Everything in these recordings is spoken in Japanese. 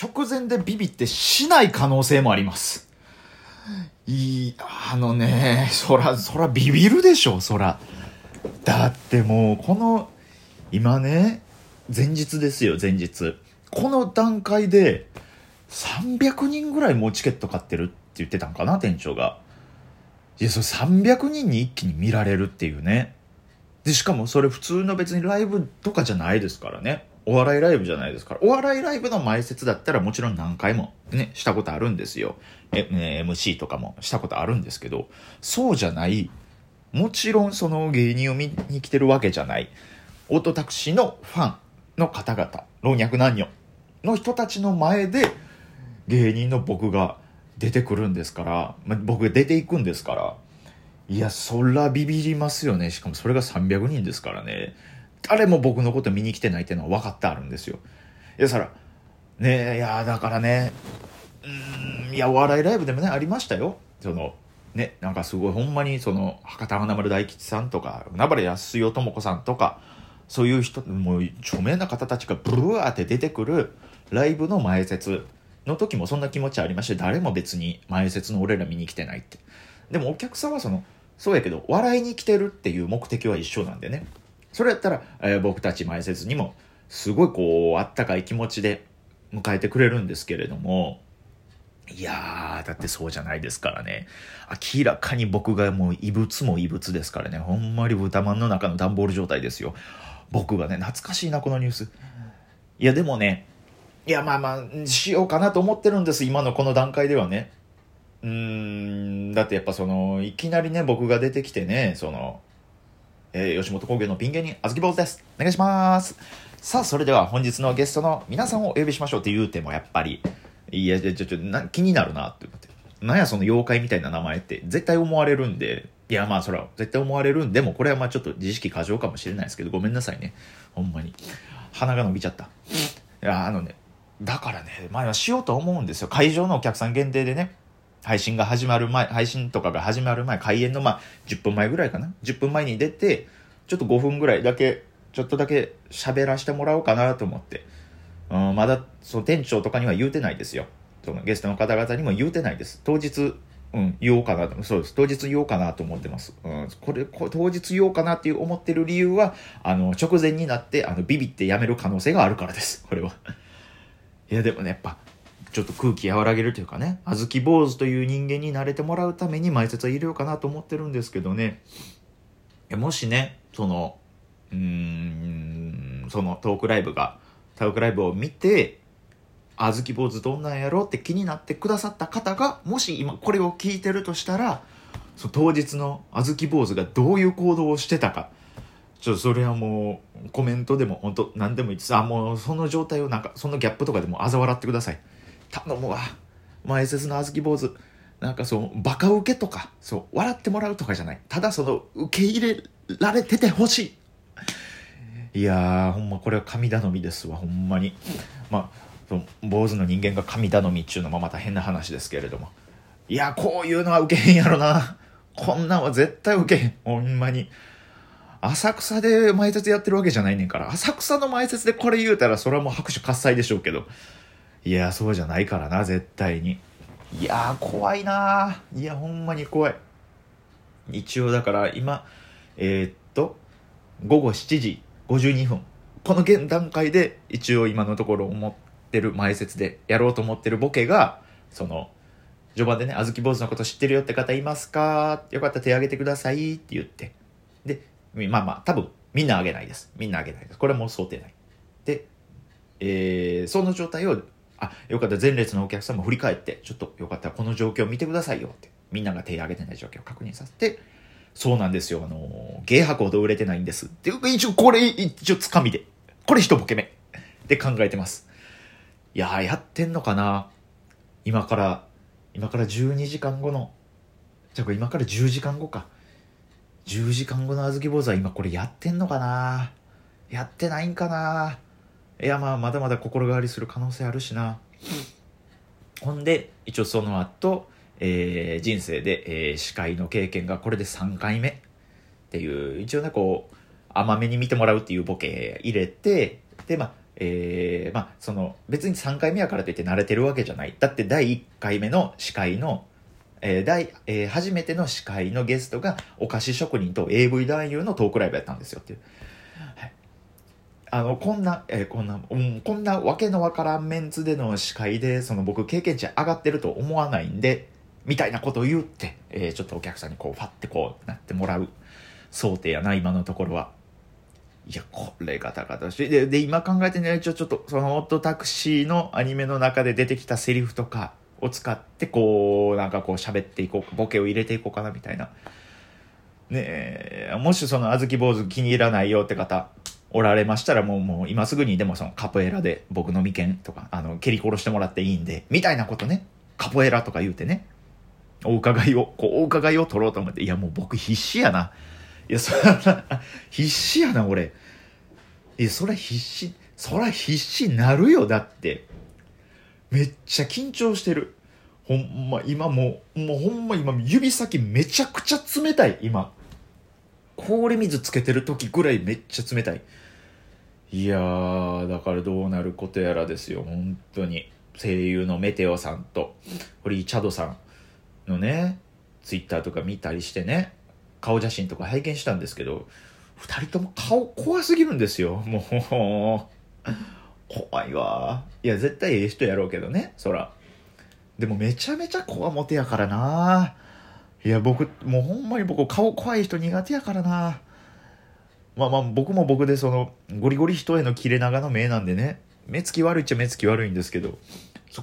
直前でビビってしない可能性もあります。いい、あのね、そら、そらビビるでしょ、そら。だってもう、この、今ね、前日ですよ、前日。この段階で、300人ぐらいもうチケット買ってるって言ってたんかな、店長が。いや、それ300人に一気に見られるっていうね。で、しかもそれ普通の別にライブとかじゃないですからね。お笑いライブじゃないですから。お笑いライブの前説だったらもちろん何回もね、したことあるんですよ。え、ね MC とかもしたことあるんですけど、そうじゃない。もちろんその芸人を見に来てるわけじゃない。オートタクシーのファンの方々、老若男女の人たちの前で芸人の僕が出てくるんですから、ま僕が出ていくんですから、いや、そらビビりますよね。しかもそれが300人ですからね。誰も僕のこと見に来てないっていうのは分かってあるんですよ。いや、そら、ね、いや、だからね、うん、いや、お笑いライブでもね、ありましたよ。その、ね、なんかすごい、ほんまに、その、博多華丸大吉さんとか、海原康代智子さんとか、そういう人、もう、著名な方たちがブルワーって出てくるライブの前説の時もそんな気持ちありまして、誰も別に前説の俺ら見に来てないって。でもお客さんはその、そうやけど、笑いに来てるっていう目的は一緒なんでね。それやったら、えー僕たち前説にも、すごいこう、あったかい気持ちで迎えてくれるんですけれども、いやー、だってそうじゃないですからね。明らかに僕がもう異物も異物ですからね。ほんまに豚まんの中の段ボール状態ですよ。僕がね、懐かしいな、このニュース。いや、でもね、いや、まあまあ、しようかなと思ってるんです、今のこの段階ではね。うーん、だってやっぱその、いきなりね、僕が出てきてね、その、えー吉本興業のピン芸人、あずき坊主です。お願いします。さあ、それでは本日のゲストの皆さんをお呼びしましょうって言うても、やっぱり、いや、ちょ、ちょ、な気になるなって思って。なんやその妖怪みたいな名前って絶対思われるんで、いやまあそれは絶対思われるんでも、これはまあちょっと自意識過剰かもしれないですけど、ごめんなさいね。ほんまに。鼻が伸びちゃった。いや、あのね、だからね、前はしようと思うんですよ。会場のお客さん限定でね。配信が始まる前、配信とかが始まる前、開演のまあ10分前ぐらいかな。10分前に出て、ちょっと5分ぐらいだけ、ちょっとだけ喋らせてもらおうかなと思って。うん、まだ、その店長とかには言うてないですよ。そのゲストの方々にも言うてないです。当日、うん、言おうかなと。そうです。当日言おうかなと思ってます。うん、これ、こ当日言おうかなっていう思ってる理由は、あの、直前になって、あの、ビビってやめる可能性があるからです。これは。いや、でもね、やっぱ、ちょっと空気和らげるというかね、あずき坊主という人間に慣れてもらうために前説は入れようかなと思ってるんですけどね、もしね、その、うーん、そのトークライブが、トークライブを見て、あずき坊主どんなんやろって気になってくださった方が、もし今これを聞いてるとしたら、その当日のあずき坊主がどういう行動をしてたか、ちょっとそれはもうコメントでも本当何でもいいです。あ、もうその状態をなんか、そのギャップとかでも嘲笑ってください。頼むわ。前説のあずき坊主。なんかそう、バカ受けとか、そう、笑ってもらうとかじゃない。ただその、受け入れられててほしい。いやー、ほんまこれは神頼みですわ、ほんまに。まあ、その坊主の人間が神頼みっちゅうのもまた変な話ですけれども。いや、こういうのは受けへんやろな。こんなんは絶対受けへん。ほんまに。浅草で前説やってるわけじゃないねんから。浅草の前説でこれ言うたら、それはもう拍手喝采でしょうけど。いや、そうじゃないからな、絶対に。いやー、怖いなー。いや、ほんまに怖い。一応だから今、えーっと、午後7時52分。この現段階で一応今のところ思ってる前説でやろうと思ってるボケが、その、序盤でね、あずき坊主のこと知ってるよって方いますか？よかったら手挙げてくださいって言って。で、まあまあ、多分、みんな挙げないです。みんな挙げないです。これはもう想定内。で、えーその状態を、あ、よかった前列のお客さんも振り返って、ちょっとよかったらこの状況見てくださいよって。みんなが手挙げてない状況を確認させて、そうなんですよ、あのー、芸博ほど売れてないんです。っていう一応これ、一応つかみで。これ一ボケ目。で考えてます。いやー、やってんのかな今から、今から12時間後の、じゃあこれ今から10時間後か。10時間後のあずき坊主は今これやってんのかなやってないんかないやまあまだまだ心変わりする可能性あるしな。ほんで、一応その後、えー人生で、えー司会の経験がこれで3回目っていう、一応ね、こう、甘めに見てもらうっていうボケ入れて、で、まあ、えー、まあ、その、別に3回目やからといって慣れてるわけじゃない。だって第1回目の司会の、えー、第、えー、初めての司会のゲストが、お菓子職人と AV 男優のトークライブやったんですよっていう。あの、こんな、えー、こんな、うん、こんなわけのわからんメンツでの司会で、その僕経験値上がってると思わないんで、みたいなことを言って、えー、ちょっとお客さんにこう、ファってこう、なってもらう想定やな、今のところは。いや、これが高田し。で、で、今考えてね、一応ちょっと、そのオットタクシーのアニメの中で出てきたセリフとかを使って、こう、なんかこう喋っていこうボケを入れていこうかな、みたいな。ねえ、もしその、あずき坊主気に入らないよって方、おられましたらもう、もう今すぐにでもそのカポエラで僕の眉間とか、あの、蹴り殺してもらっていいんで、みたいなことね、カポエラとか言うてね、お伺いを、こう、お伺いを取ろうと思って、いやもう僕必死やな。いや、そら、必死やな、俺。いや、そら必死、そら必死なるよ、だって。めっちゃ緊張してる。ほんま、今もう、もうほんま今、指先めちゃくちゃ冷たい、今。氷水つけてる時ぐらいめっちゃ冷たい。いやー、だからどうなることやらですよ、本当に。声優のメテオさんと、フリーチャドさんのね、ツイッターとか見たりしてね、顔写真とか拝見したんですけど、二人とも顔怖すぎるんですよ。もう、怖いわ。いや、絶対ええ人やろうけどね、そら。でもめちゃめちゃ怖もてやからないや、僕、もうほんまに僕、顔怖い人苦手やからなまあまあ、僕も僕でその、ゴリゴリ人への切れ長の目なんでね、目つき悪いっちゃ目つき悪いんですけど、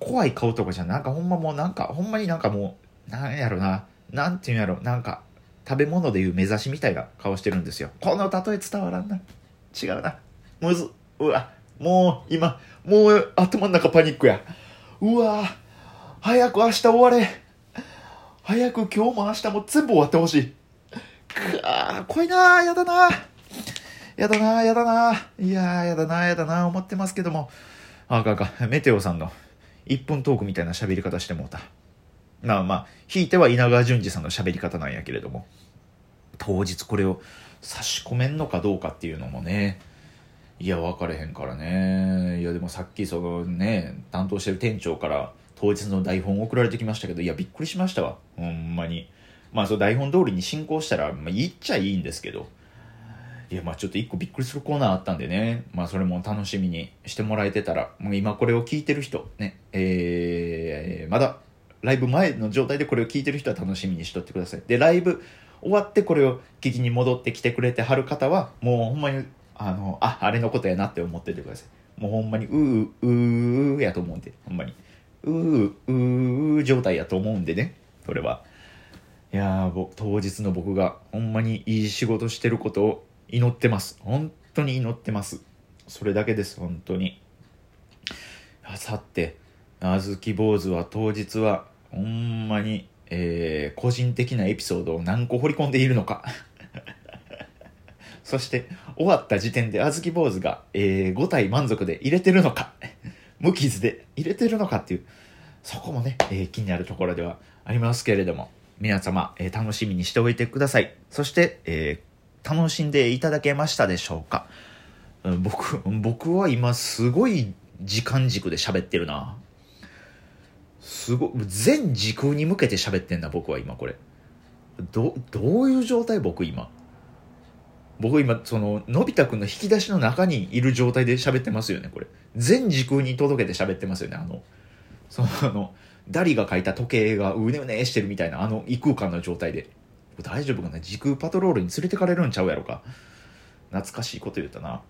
怖い顔とかじゃなんかほんまもうなんか、ほんまになんかもう、なんやろな、なんていうんやろ、なんか、食べ物でいう目指しみたいな顔してるんですよ。この例え伝わらんな。違うな。むず、うわ、もう今、もう頭の中パニックや。うわ、早く明日終われ。早く今日も明日も全部終わってほしい。くあ怖いなやだなやだなやだないややだなやだな思ってますけども。あかんかメテオさんの1分トークみたいな喋り方してもうた。まあまあ、ひいては稲川淳二さんの喋り方なんやけれども、当日これを差し込めんのかどうかっていうのもね、いや、分かれへんからね。いや、でもさっきそのね、担当してる店長から当日の台本送られてきましたけど、いや、びっくりしましたわ。ほんまに。まあ、その台本通りに進行したら、まあ、言っちゃいいんですけど、いや、まあちょっと一個びっくりするコーナーあったんでね、まあそれも楽しみにしてもらえてたら、もう今これを聞いてる人、ね、えー、まだライブ前の状態でこれを聞いてる人は楽しみにしとってください。で、ライブ終わってこれを聞きに戻ってきてくれてはる方は、もうほんまに、あの、あ、あれのことやなって思っててください。もうほんまに、うー、うーやと思うんで、ほんまに。うー、うー状態やと思うんでね、それは。いやー、当日の僕がほんまにいい仕事してることを祈ってます。本当に祈ってます。それだけです、本当に。あさって、あずき坊主は当日は、ほんまに、えー、個人的なエピソードを何個掘り込んでいるのか。そして、終わった時点であずき坊主が、えー、5体満足で入れてるのか。無傷で入れてるのかっていう、そこもね、えー、気になるところではありますけれども、皆様、えー、楽しみにしておいてください。そして、えー、楽しんでいただけましたでしょうか。僕、僕は今すごい時間軸で喋ってるな。すご全時空に向けて喋ってんだ僕は今これどどういう状態僕今？僕今そののび太くんの引き出しの中にいる状態で喋ってますよねこれ。全時空に届けて喋ってますよねあの。そのあのダリが書いた時計がうねうねしてるみたいなあの異空間の状態で。大丈夫かな？時空パトロールに連れてかれるんちゃうやろか？懐かしいこと言ったな。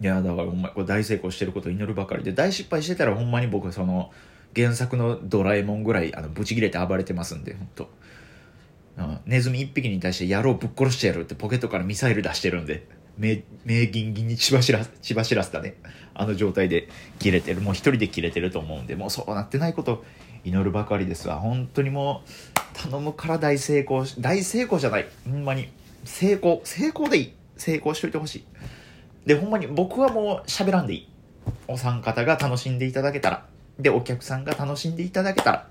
いやだからほんまこれ大成功してること祈るばかりで。大失敗してたらほんまに僕その原作のドラえもんぐらいあのブチ切れて暴れてますんでほんと。本当ネズミ一匹に対して野郎ぶっ殺してやるってポケットからミサイル出してるんで。目目ギンギンに血走ら血走らせたね。あの状態で切れてる。もう一人で切れてると思うんで。もうそうなってないこと祈るばかりですわ。本当にもう頼むから大成功し大成功じゃない。ほんまに。成功。成功でいい。成功しといてほしい。でほんまに僕はもう喋らんでいい。お三方が楽しんでいただけたら。で、お客さんが楽しんでいただけたら。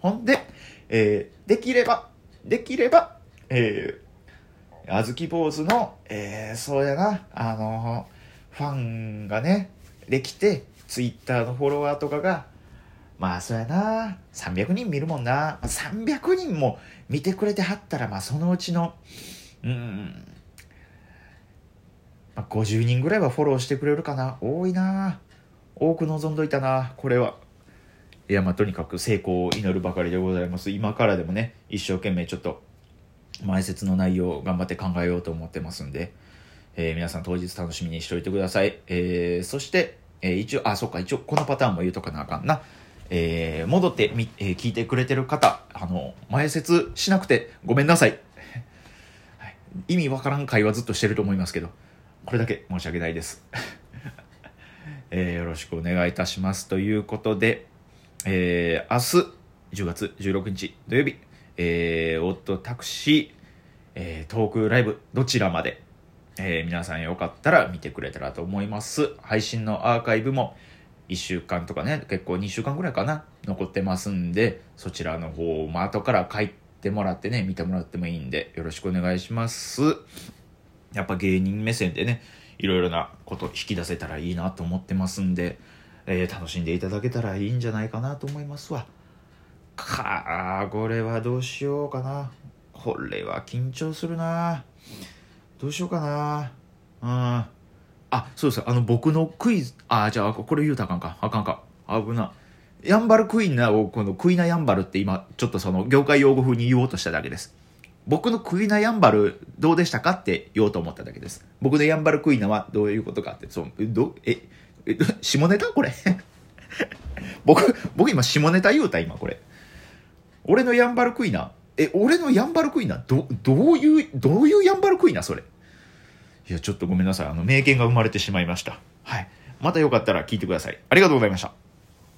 ほんで、えー、できれば、できれば、えー、あずき坊主の、えー、そうやな、あのファンがね、歴てツイッターのフォロワーとかがまあそうやな300人見るもんな。300人も見てくれてはったらまあそのうちのうん、まあ、50人ぐらいはフォローしてくれるかな。多いな。多く望んどいたなこれはいやまあとにかく成功を祈るばかりでございます今からでもね一生懸命ちょっと前説の内容を頑張って考えようと思ってますんで、えー皆さん当日楽しみにしておいてください。えーそして、えー一応、あ、そっか、一応このパターンも言うとかなあかんな。えー戻ってみ、えー聞いてくれてる方、あの、前説しなくてごめんなさい。はい意味わからん会話ずっとしてると思いますけど、これだけ申し訳ないです。えーよろしくお願いいたします。ということで、えー明日、10月16日土曜日、えー、オットタクシー、えートークライブ、どちらまで、えー皆さんよかったら見てくれたらと思います。配信のアーカイブも1週間とかね、結構2週間ぐらいかな、残ってますんで、そちらの方も後から書いてもらってね、見てもらってもいいんで、よろしくお願いします。やっぱ芸人目線でね、いろいろなこと引き出せたらいいなと思ってますんで、えー楽しんでいただけたらいいんじゃないかなと思いますわ。かあこれはどうしようかな。これは緊張するな。どうしようかな。うん。あ、そうです。あの、僕のクイズ、あ、じゃあ、これ言うたらあかんか。あかんか。危な。ヤンバルクイナを、このクイナヤンバルって今、ちょっとその業界用語風に言おうとしただけです。僕のクイナヤンバルどうでしたかって言おうと思っただけです。僕のヤンバルクイナはどういうことかって、そう、ど、え、え、下ネタ？これ。僕、僕今下ネタ言うた今これ。俺のヤンバルクイナえ、俺のヤンバルクイナど、どういう、どういうヤンバルクイナそれ。いや、ちょっとごめんなさい。あの、名言が生まれてしまいました。はい。またよかったら聞いてください。ありがとうございました。